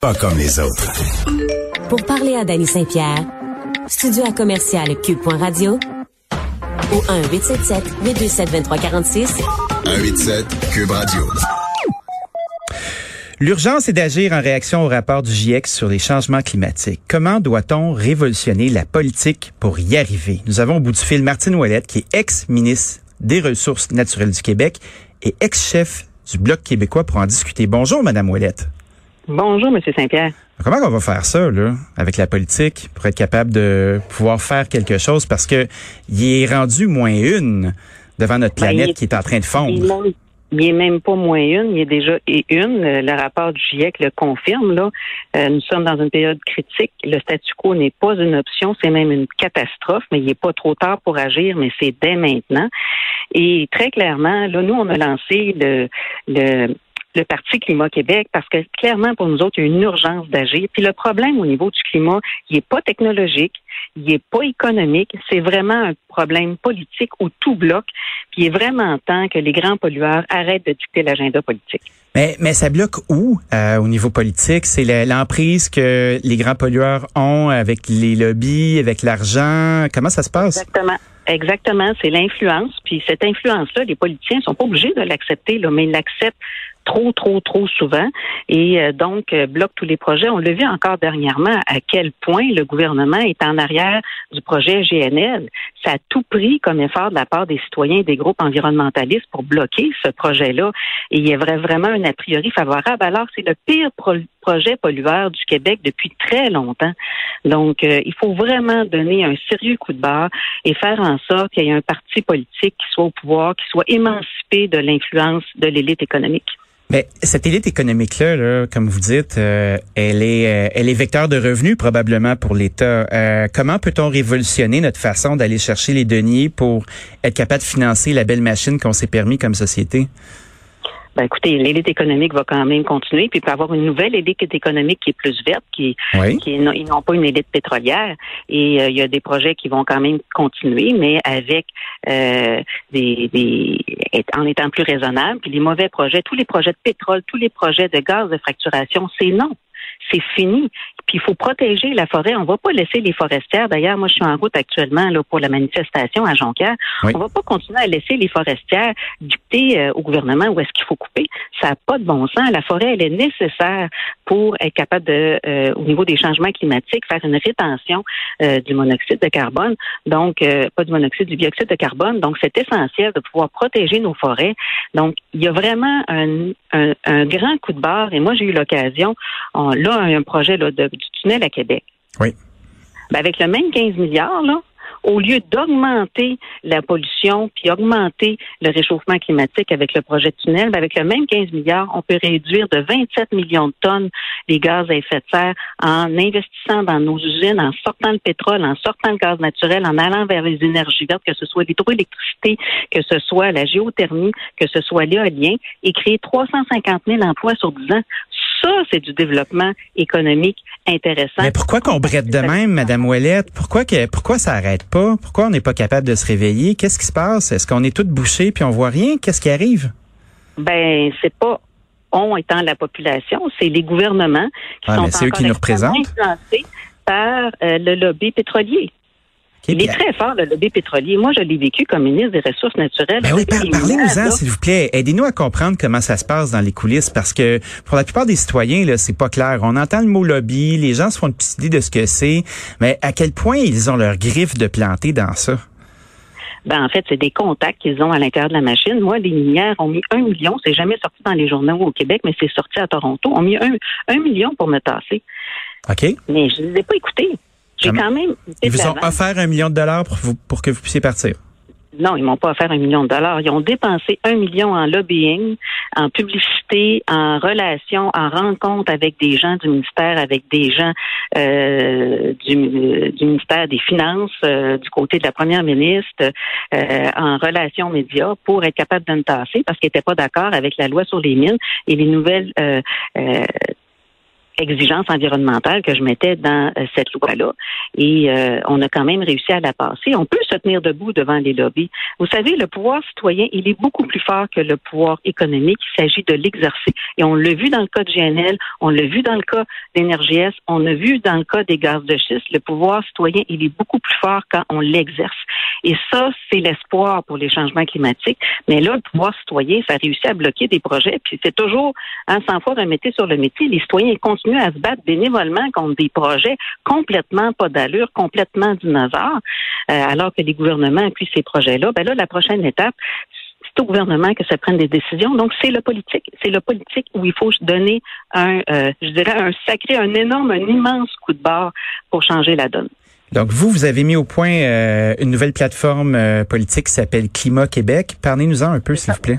Pas comme les autres. Pour parler à Danny Saint-Pierre, studio à commercial cube.radio ou 1-877-827-2346. 187 Cube Radio. L'urgence est d'agir en réaction au rapport du GIEC sur les changements climatiques. Comment doit-on révolutionner la politique pour y arriver? Nous avons au bout du fil Martine Ouellette, qui est ex-ministre des Ressources naturelles du Québec et ex-chef du Bloc québécois pour en discuter. Bonjour, Madame Ouellette. Bonjour, M. Saint-Pierre. Comment on va faire ça, là, avec la politique, pour être capable de pouvoir faire quelque chose? Parce que il est rendu moins une devant notre Ben, planète est- qui est en train de fondre. Il est- Il est même pas moins une, il est déjà et une. Euh, Le rapport du GIEC le confirme. Là, Euh, nous sommes dans une période critique. Le statu quo n'est pas une option, c'est même une catastrophe. Mais il n'est pas trop tard pour agir, mais c'est dès maintenant. Et très clairement, là, nous on a lancé le le le Parti Climat Québec parce que clairement pour nous autres il y a une urgence d'agir. Puis le problème au niveau du climat, il n'est pas technologique, il n'est pas économique, c'est vraiment un problème politique où tout bloque. Puis il est vraiment temps que les grands pollueurs arrêtent de dicter l'agenda politique. Mais, mais ça bloque où euh, au niveau politique? C'est l'emprise que les grands pollueurs ont avec les lobbies, avec l'argent. Comment ça se passe? Exactement. Exactement, c'est l'influence. Puis cette influence-là, les politiciens sont pas obligés de l'accepter, là, mais ils l'acceptent trop, trop, trop souvent et euh, donc euh, bloquent tous les projets. On l'a vu encore dernièrement à quel point le gouvernement est en arrière du projet GNL. Ça a tout pris comme effort de la part des citoyens et des groupes environnementalistes pour bloquer ce projet-là. Et il y avait vraiment un a priori favorable. Alors, c'est le pire pro- projet pollueur du Québec depuis très longtemps. Donc, euh, il faut vraiment donner un sérieux coup de barre et faire en sorte qu'il y ait un parti politique qui soit au pouvoir, qui soit émancipé de l'influence de l'élite économique. Mais cette élite économique-là, là, comme vous dites, euh, elle est euh, elle est vecteur de revenus probablement pour l'État. Euh, comment peut-on révolutionner notre façon d'aller chercher les deniers pour être capable de financer la belle machine qu'on s'est permis comme société? Ben, écoutez, l'élite économique va quand même continuer, puis il peut y avoir une nouvelle élite économique qui est plus verte, qui, Oui. qui est ils n'ont pas une élite pétrolière. Et euh, il y a des projets qui vont quand même continuer, mais avec euh, des, des en étant plus raisonnables. Puis les mauvais projets, tous les projets de pétrole, tous les projets de gaz de fracturation, c'est non. C'est fini. Puis il faut protéger la forêt. On va pas laisser les forestières. D'ailleurs, moi, je suis en route actuellement là, pour la manifestation à Jonquière. Oui. On va pas continuer à laisser les forestières dicter euh, au gouvernement où est-ce qu'il faut couper. Ça n'a pas de bon sens. La forêt, elle est nécessaire pour être capable de, euh, au niveau des changements climatiques, faire une rétention euh, du monoxyde de carbone. Donc, euh, pas du monoxyde, du dioxyde de carbone. Donc, c'est essentiel de pouvoir protéger nos forêts. Donc, il y a vraiment un, un, un grand coup de barre. Et moi, j'ai eu l'occasion, un projet là, de, du tunnel à Québec. Oui. Ben, avec le même 15 milliards, là, au lieu d'augmenter la pollution puis augmenter le réchauffement climatique avec le projet de tunnel, ben, avec le même 15 milliards, on peut réduire de 27 millions de tonnes les gaz à effet de serre en investissant dans nos usines, en sortant le pétrole, en sortant le gaz naturel, en allant vers les énergies vertes, que ce soit l'hydroélectricité, que ce soit la géothermie, que ce soit l'éolien, et créer 350 000 emplois sur 10 ans. Ça, c'est du développement économique intéressant. Mais pourquoi qu'on brette de même, Madame Ouellette? Pourquoi que pourquoi ça arrête pas? Pourquoi on n'est pas capable de se réveiller? Qu'est-ce qui se passe? Est-ce qu'on est toutes bouchées puis on voit rien? Qu'est-ce qui arrive? Ben, c'est pas on étant la population, c'est les gouvernements qui Ah, sont eux qui nous représentent. influencés par euh, le lobby pétrolier. Il est très fort, le lobby pétrolier. Moi, je l'ai vécu comme ministre des Ressources naturelles. Ben oui, par- parlez-nous-en, s'il vous plaît. Aidez-nous à comprendre comment ça se passe dans les coulisses, parce que pour la plupart des citoyens, là, c'est pas clair. On entend le mot lobby, les gens se font une petite idée de ce que c'est, mais à quel point ils ont leur griffe de planter dans ça? Ben, en fait, c'est des contacts qu'ils ont à l'intérieur de la machine. Moi, les minières ont mis un million. C'est jamais sorti dans les journaux au Québec, mais c'est sorti à Toronto. ont mis un, un million pour me tasser. OK? Mais je ne les ai pas écoutés. J'ai quand même. Ils vous ont offert un million de dollars pour, vous- pour que vous puissiez partir. Non, ils m'ont pas offert un million de dollars. Ils ont dépensé un million en lobbying, en publicité, en relations, en rencontre avec des gens du ministère, avec des gens euh, du, du ministère des Finances, euh, du côté de la première ministre, euh, en relations médias pour être capable de me tasser parce qu'ils n'étaient pas d'accord avec la loi sur les mines et les nouvelles euh, euh, exigence environnementale que je mettais dans euh, cette loi-là. Et euh, on a quand même réussi à la passer. On peut se tenir debout devant les lobbies. Vous savez, le pouvoir citoyen, il est beaucoup plus fort que le pouvoir économique. Il s'agit de l'exercer. Et on l'a vu dans le cas de GNL, on l'a vu dans le cas d'Énergies, on l'a vu dans le cas des gaz de schiste. Le pouvoir citoyen, il est beaucoup plus fort quand on l'exerce. Et ça, c'est l'espoir pour les changements climatiques. Mais là, le pouvoir citoyen, ça réussit à bloquer des projets. Puis c'est toujours, hein, sans fois remettre sur le métier, les citoyens continuent à se battre bénévolement contre des projets complètement pas d'allure, complètement dinosaures, euh, alors que les gouvernements appuient ces projets-là. Ben là, la prochaine étape, c'est au gouvernement que ça prenne des décisions. Donc, c'est le politique. C'est le politique où il faut donner un, euh, je dirais, un sacré, un énorme, un immense coup de barre pour changer la donne. Donc, vous, vous avez mis au point euh, une nouvelle plateforme politique qui s'appelle Climat Québec. Parlez-nous-en un peu, s'il vous plaît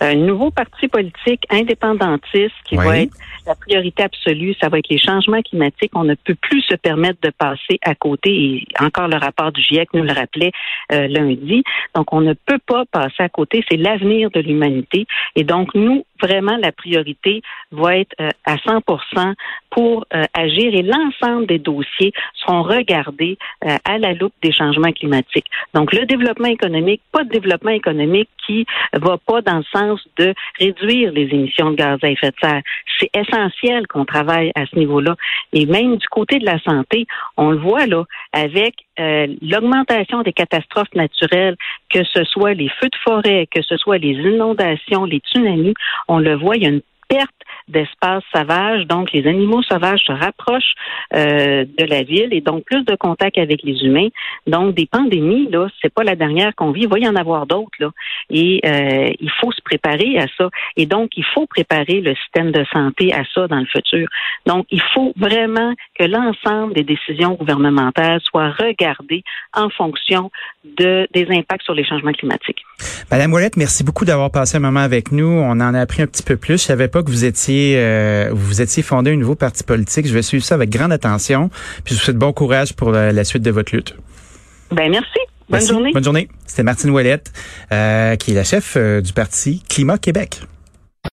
un nouveau parti politique indépendantiste qui va être la priorité absolue, ça va être les changements climatiques. On ne peut plus se permettre de passer à côté. Et encore le rapport du GIEC nous le rappelait euh, lundi. Donc, on ne peut pas passer à côté. C'est l'avenir de l'humanité. Et donc, nous, vraiment, la priorité va être euh, à 100% pour euh, agir et l'ensemble des dossiers seront regardés à la loupe des changements climatiques. Donc, le développement économique, pas de développement économique qui va pas dans le sens de réduire les émissions de gaz à effet de serre. C'est essentiel qu'on travaille à ce niveau-là. Et même du côté de la santé, on le voit là, avec euh, l'augmentation des catastrophes naturelles, que ce soit les feux de forêt, que ce soit les inondations, les tsunamis, on le voit, il y a une perte d'espace sauvage. Donc, les animaux sauvages se rapprochent euh, de la ville et donc plus de contact avec les humains. Donc, des pandémies, là, c'est pas la dernière qu'on vit. Il va y en avoir d'autres, là. Et euh, il faut se préparer à ça. Et donc, il faut préparer le système de santé à ça dans le futur. Donc, il faut vraiment que l'ensemble des décisions gouvernementales soient regardées en fonction de, des impacts sur les changements climatiques. Madame Ouellette, merci beaucoup d'avoir passé un moment avec nous. On en a appris un petit peu plus. Je savais pas que vous étiez, euh, vous étiez fondé un nouveau parti politique. Je vais suivre ça avec grande attention. Puis je vous souhaite bon courage pour la, suite de votre lutte. Ben merci. Bonne journée. Bonne journée. C'était Martine Ouellette, euh, qui est la chef euh, du parti Climat Québec.